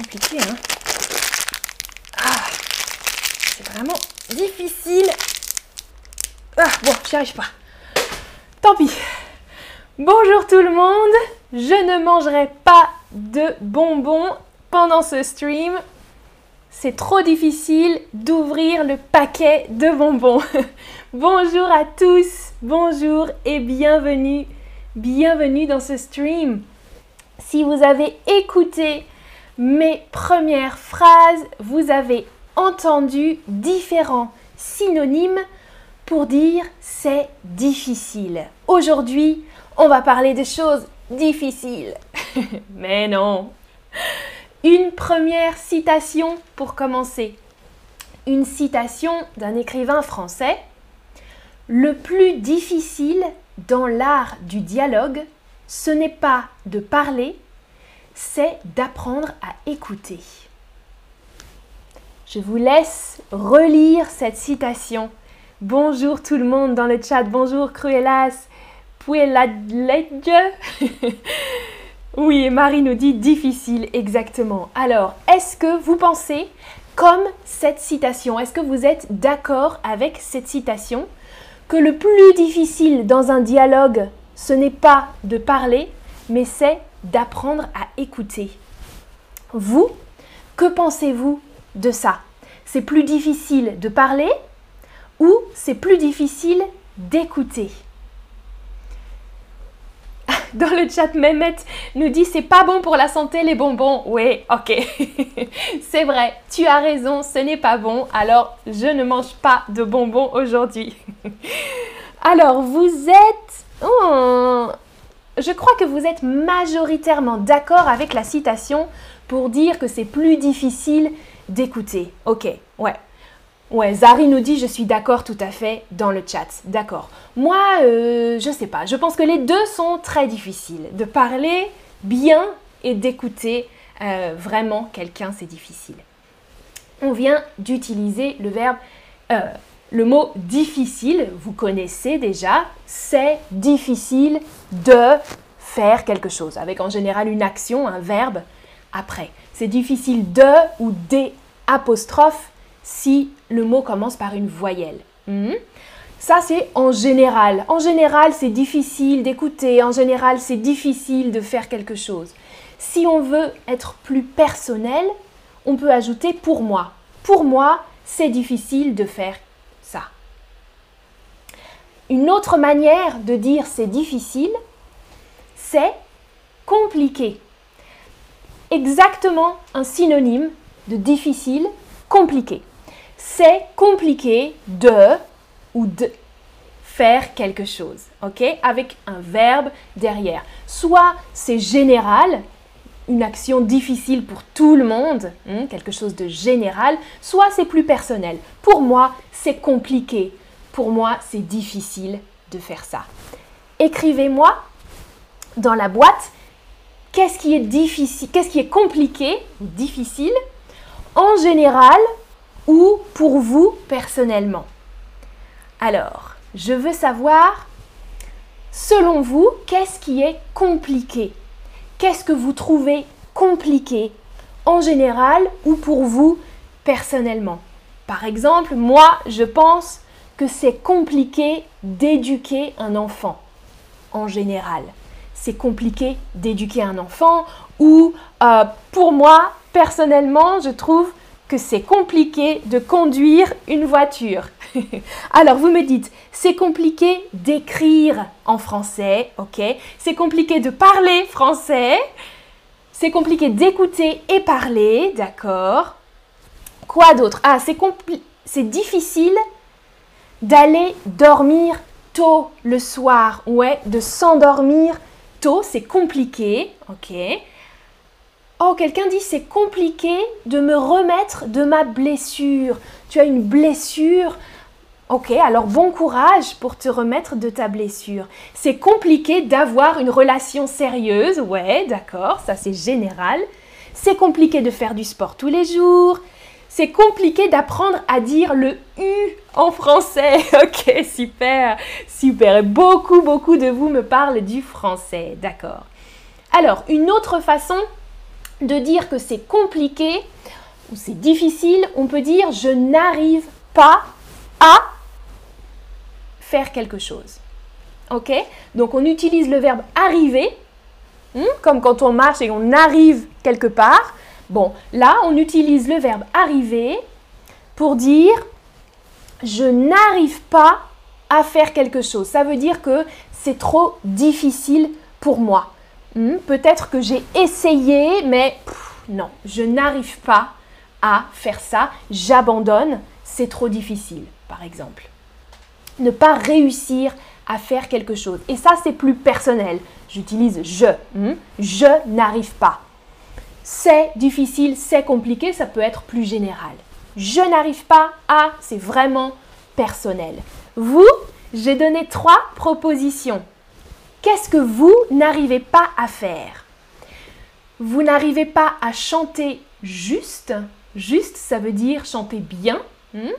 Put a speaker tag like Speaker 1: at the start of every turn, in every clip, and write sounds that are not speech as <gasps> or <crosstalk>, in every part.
Speaker 1: hein Ah, c'est vraiment difficile. Ah, bon, j'y arrive pas. Tant pis. Bonjour tout le monde. Je ne mangerai pas de bonbons pendant ce stream. C'est trop difficile d'ouvrir le paquet de bonbons. <laughs> bonjour à tous. Bonjour et bienvenue. Bienvenue dans ce stream. Si vous avez écouté mes premières phrases, vous avez entendu différents synonymes pour dire c'est difficile. Aujourd'hui, on va parler des choses difficiles. <laughs> Mais non. Une première citation pour commencer. Une citation d'un écrivain français. Le plus difficile dans l'art du dialogue, ce n'est pas de parler, c'est d'apprendre à écouter. Je vous laisse relire cette citation. Bonjour tout le monde dans le chat. Bonjour Cruelas. Pueladledge. <laughs> oui, Marie nous dit difficile, exactement. Alors, est-ce que vous pensez comme cette citation Est-ce que vous êtes d'accord avec cette citation que le plus difficile dans un dialogue ce n'est pas de parler, mais c'est d'apprendre à écouter. Vous, que pensez-vous de ça? C'est plus difficile de parler ou c'est plus difficile d'écouter? <laughs> Dans le chat, Mehmet nous dit c'est pas bon pour la santé les bonbons. Oui, ok. <laughs> c'est vrai, tu as raison, ce n'est pas bon. Alors, je ne mange pas de bonbons aujourd'hui. <laughs> alors, vous êtes Oh, je crois que vous êtes majoritairement d'accord avec la citation pour dire que c'est plus difficile d'écouter. Ok, ouais. Ouais, Zari nous dit je suis d'accord tout à fait dans le chat. D'accord. Moi, euh, je sais pas. Je pense que les deux sont très difficiles. De parler bien et d'écouter euh, vraiment quelqu'un, c'est difficile. On vient d'utiliser le verbe euh, le mot difficile, vous connaissez déjà, c'est difficile de faire quelque chose, avec en général une action, un verbe après. C'est difficile de ou des apostrophes si le mot commence par une voyelle. Hmm? Ça, c'est en général. En général, c'est difficile d'écouter. En général, c'est difficile de faire quelque chose. Si on veut être plus personnel, on peut ajouter pour moi. Pour moi, c'est difficile de faire une autre manière de dire c'est difficile, c'est compliqué. Exactement un synonyme de difficile, compliqué. C'est compliqué de ou de faire quelque chose, ok? Avec un verbe derrière. Soit c'est général, une action difficile pour tout le monde, hein, quelque chose de général, soit c'est plus personnel. Pour moi, c'est compliqué pour moi, c'est difficile de faire ça. Écrivez-moi dans la boîte qu'est-ce qui est difficile, qu'est-ce qui est compliqué ou difficile en général ou pour vous personnellement. Alors, je veux savoir, selon vous, qu'est-ce qui est compliqué? Qu'est-ce que vous trouvez compliqué en général ou pour vous personnellement? Par exemple, moi, je pense que c'est compliqué d'éduquer un enfant en général. C'est compliqué d'éduquer un enfant ou euh, pour moi, personnellement, je trouve que c'est compliqué de conduire une voiture. <laughs> Alors vous me dites, c'est compliqué d'écrire en français, ok C'est compliqué de parler français. C'est compliqué d'écouter et parler, d'accord Quoi d'autre? Ah, c'est difficile d'aller dormir tôt le soir. Ouais, de s'endormir tôt, c'est compliqué. Ok. Oh, quelqu'un dit c'est compliqué de me remettre de ma blessure. Tu as une blessure. Ok, alors bon courage pour te remettre de ta blessure. C'est compliqué d'avoir une relation sérieuse. Ouais, d'accord, ça c'est général. C'est compliqué de faire du sport tous les jours c'est compliqué d'apprendre à dire le U en français. <laughs> Ok, super, super. beaucoup, beaucoup de vous me parlent du français. D'accord. Alors, une autre façon de dire que c'est compliqué ou c'est difficile, on peut dire je n'arrive pas à faire quelque chose. Ok Donc on utilise le verbe arriver, hmm, comme quand on marche et on arrive quelque part. Bon, là on utilise le verbe arriver pour dire je n'arrive pas à faire quelque chose. Ça veut dire que c'est trop difficile pour moi. Hmm, peut-être que j'ai essayé, mais non, je n'arrive pas à faire ça. J'abandonne, c'est trop difficile, par exemple. Ne pas réussir à faire quelque chose. Et ça, c'est plus personnel. J'utilise je. Hmm, je n'arrive pas. C'est difficile, c'est compliqué, ça peut être plus général. Je n'arrive pas à, c'est vraiment personnel. Vous, j'ai donné trois propositions. Qu'est-ce que vous n'arrivez pas à faire? Vous n'arrivez pas à chanter juste. Juste, ça veut dire chanter bien. Hmm?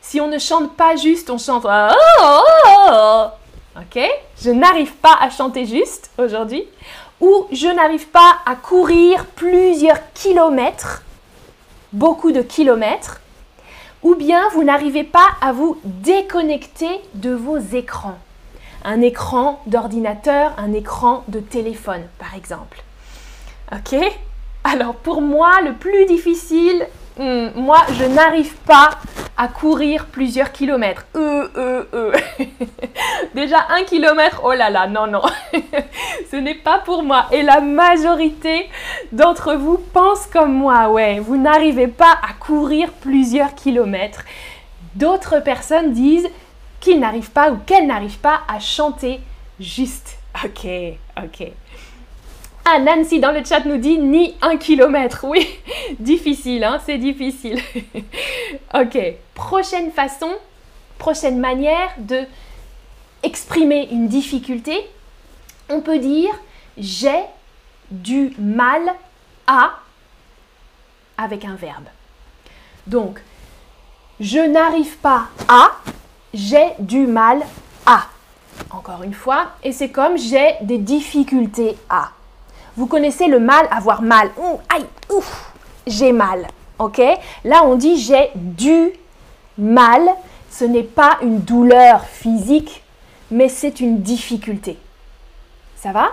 Speaker 1: Si on ne chante pas juste, on chante oh, oh, oh, Ok? Je n'arrive pas à chanter juste aujourd'hui. Ou je n'arrive pas à courir plusieurs kilomètres, beaucoup de kilomètres ou bien vous n'arrivez pas à vous déconnecter de vos écrans. Un écran d'ordinateur, un écran de téléphone, par exemple. Ok? Alors pour moi, le plus difficile, hmm, moi, je n'arrive pas à courir plusieurs kilomètres. Euh, euh, euh. <laughs> Déjà un kilomètre, oh là là, non, non, <laughs> ce n'est pas pour moi. Et la majorité d'entre vous pensent comme moi, ouais, vous n'arrivez pas à courir plusieurs kilomètres. D'autres personnes disent qu'ils n'arrivent pas ou qu'elles n'arrivent pas à chanter juste. Ok, ok. Ah, Nancy dans le chat nous dit ni un kilomètre. Oui, <laughs> difficile, hein, c'est difficile. <laughs> ok, prochaine façon, prochaine manière de exprimer une difficulté, on peut dire j'ai du mal à avec un verbe. Donc, je n'arrive pas à, j'ai du mal à. Encore une fois, et c'est comme j'ai des difficultés à. Vous connaissez le mal, avoir mal. Ouh, aïe, ouf, j'ai mal. Ok? Là, on dit j'ai du mal. Ce n'est pas une douleur physique, mais c'est une difficulté. Ça va?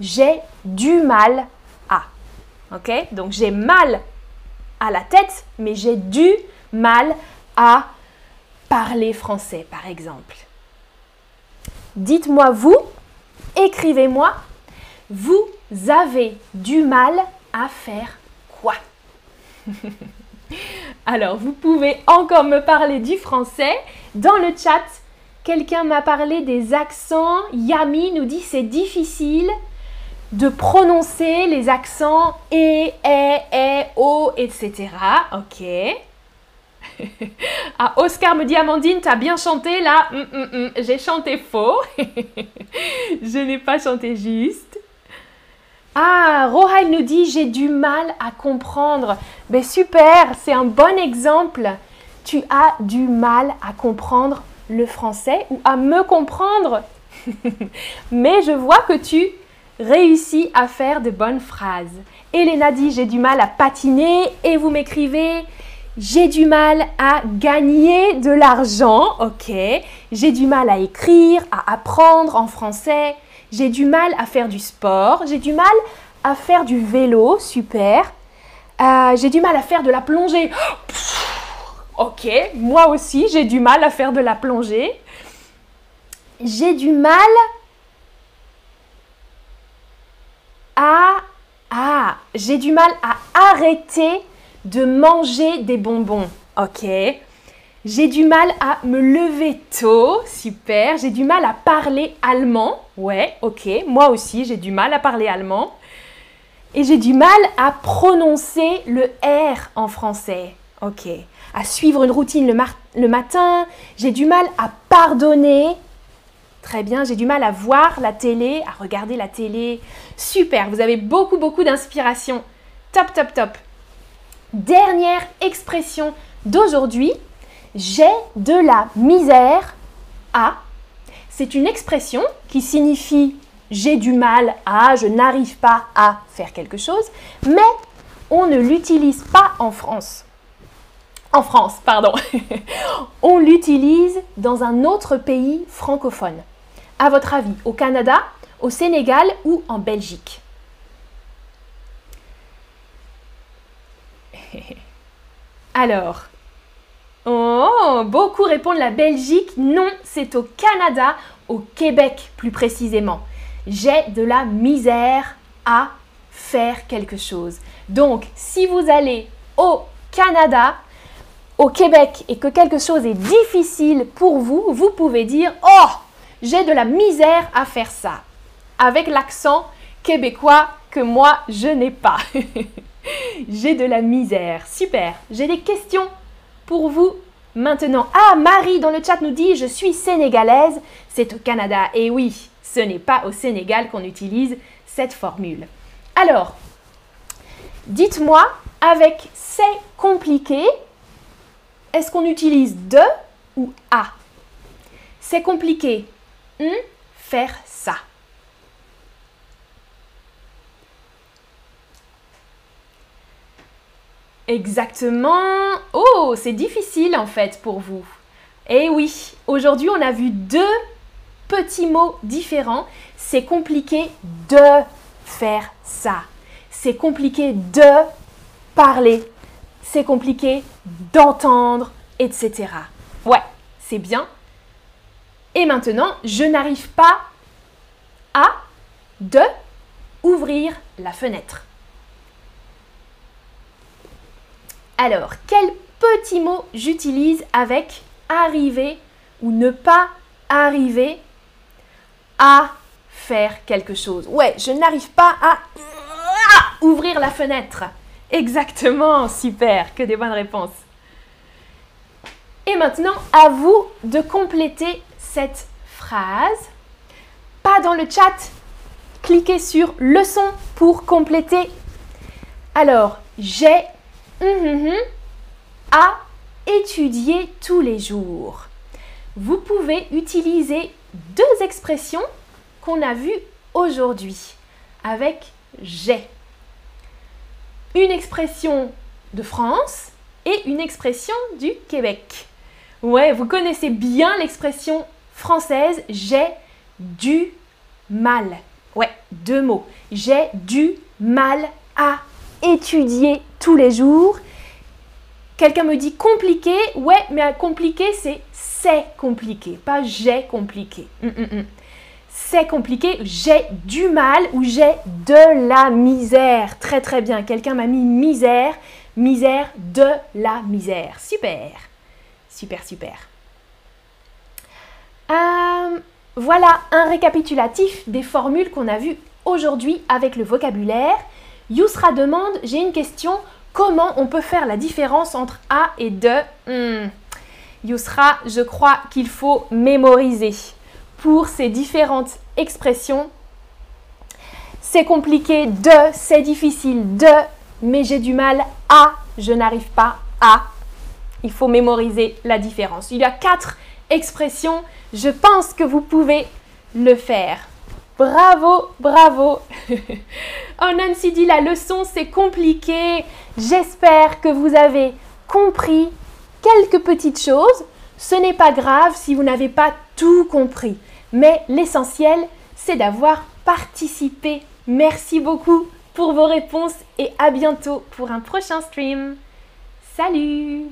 Speaker 1: J'ai du mal à. Ok? Donc j'ai mal à la tête, mais j'ai du mal à parler français, par exemple. Dites-moi vous, écrivez-moi, vous avez du mal à faire quoi? <laughs> Alors, vous pouvez encore me parler du français. Dans le chat, quelqu'un m'a parlé des accents. Yami nous dit c'est difficile de prononcer les accents et, e, e, o, etc. Ok. <laughs> ah, Oscar me dit Amandine, t'as bien chanté là. Hum, hum, hum. J'ai chanté faux. <laughs> Je n'ai pas chanté juste. Ah, Rohail nous dit j'ai du mal à comprendre. Ben super, c'est un bon exemple. Tu as du mal à comprendre le français ou à me comprendre. <laughs> Mais je vois que tu réussis à faire de bonnes phrases. Elena dit j'ai du mal à patiner et vous m'écrivez j'ai du mal à gagner de l'argent, ok. J'ai du mal à écrire, à apprendre en français. J'ai du mal à faire du sport. J'ai du mal à faire du vélo, super. Euh, j'ai du mal à faire de la plongée. <gasps> ok, moi aussi, j'ai du mal à faire de la plongée. J'ai du mal à... Ah, j'ai du mal à arrêter de manger des bonbons. Ok. J'ai du mal à me lever tôt. Super. J'ai du mal à parler allemand. Ouais, ok. Moi aussi, j'ai du mal à parler allemand. Et j'ai du mal à prononcer le R en français. Ok. À suivre une routine le, le matin. J'ai du mal à pardonner. Très bien. J'ai du mal à voir la télé, à regarder la télé. Super. Vous avez beaucoup, beaucoup d'inspiration. Top, top, top. Dernière expression d'aujourd'hui, j'ai de la misère à. C'est une expression qui signifie j'ai du mal à, je n'arrive pas à faire quelque chose, mais on ne l'utilise pas en France. En France, pardon. <laughs> on l'utilise dans un autre pays francophone. À votre avis, au Canada, au Sénégal ou en Belgique? <laughs> Alors, oh, beaucoup répondent la Belgique. Non, c'est au Canada, au Québec plus précisément. J'ai de la misère à faire quelque chose. Donc, si vous allez au Canada, au Québec et que quelque chose est difficile pour vous, vous pouvez dire Oh, j'ai de la misère à faire ça. Avec l'accent québécois que moi, je n'ai pas. <laughs> J'ai de la misère. Super. J'ai des questions pour vous maintenant. Ah, Marie dans le chat nous dit Je suis sénégalaise. C'est au Canada. Et oui, ce n'est pas au Sénégal qu'on utilise cette formule. Alors, dites-moi, avec c'est compliqué, est-ce qu'on utilise de ou à? C'est compliqué. Hum, faire ça. Exactement. Oh, c'est difficile en fait pour vous. Eh oui, aujourd'hui on a vu deux petits mots différents. C'est compliqué de faire ça. C'est compliqué de parler. C'est compliqué d'entendre, etc. Ouais, c'est bien. Et maintenant, je n'arrive pas à de ouvrir la fenêtre. Alors, quel petit mot j'utilise avec arriver ou ne pas arriver à faire quelque chose? Ouais, je n'arrive pas à ouvrir la fenêtre. Exactement, super, que des bonnes réponses. Et maintenant, à vous de compléter cette phrase. Pas dans le chat, cliquez sur leçon pour compléter. Alors, j'ai. À étudier tous les jours. Vous pouvez utiliser deux expressions qu'on a vues aujourd'hui avec j'ai. Une expression de France et une expression du Québec. Ouais, vous connaissez bien l'expression française j'ai du mal. Ouais, deux mots. J'ai du mal à étudier tous les jours. Quelqu'un me dit compliqué, ouais, mais compliqué, c'est c'est compliqué, pas j'ai compliqué. Hum, hum, hum. C'est compliqué, j'ai du mal ou j'ai de la misère. Très très bien, quelqu'un m'a mis misère, misère, de la misère. Super, super, super. Euh, voilà un récapitulatif des formules qu'on a vues aujourd'hui avec le vocabulaire. Yousra demande, j'ai une question, comment on peut faire la différence entre A et de hmm. Yousra, je crois qu'il faut mémoriser pour ces différentes expressions. C'est compliqué de, c'est difficile de, mais j'ai du mal à, je n'arrive pas à. Il faut mémoriser la différence. Il y a quatre expressions. Je pense que vous pouvez le faire. Bravo, bravo. <laughs> oh Nancy dit la leçon c'est compliqué. J'espère que vous avez compris quelques petites choses. Ce n'est pas grave si vous n'avez pas tout compris. Mais l'essentiel, c'est d'avoir participé. Merci beaucoup pour vos réponses et à bientôt pour un prochain stream. Salut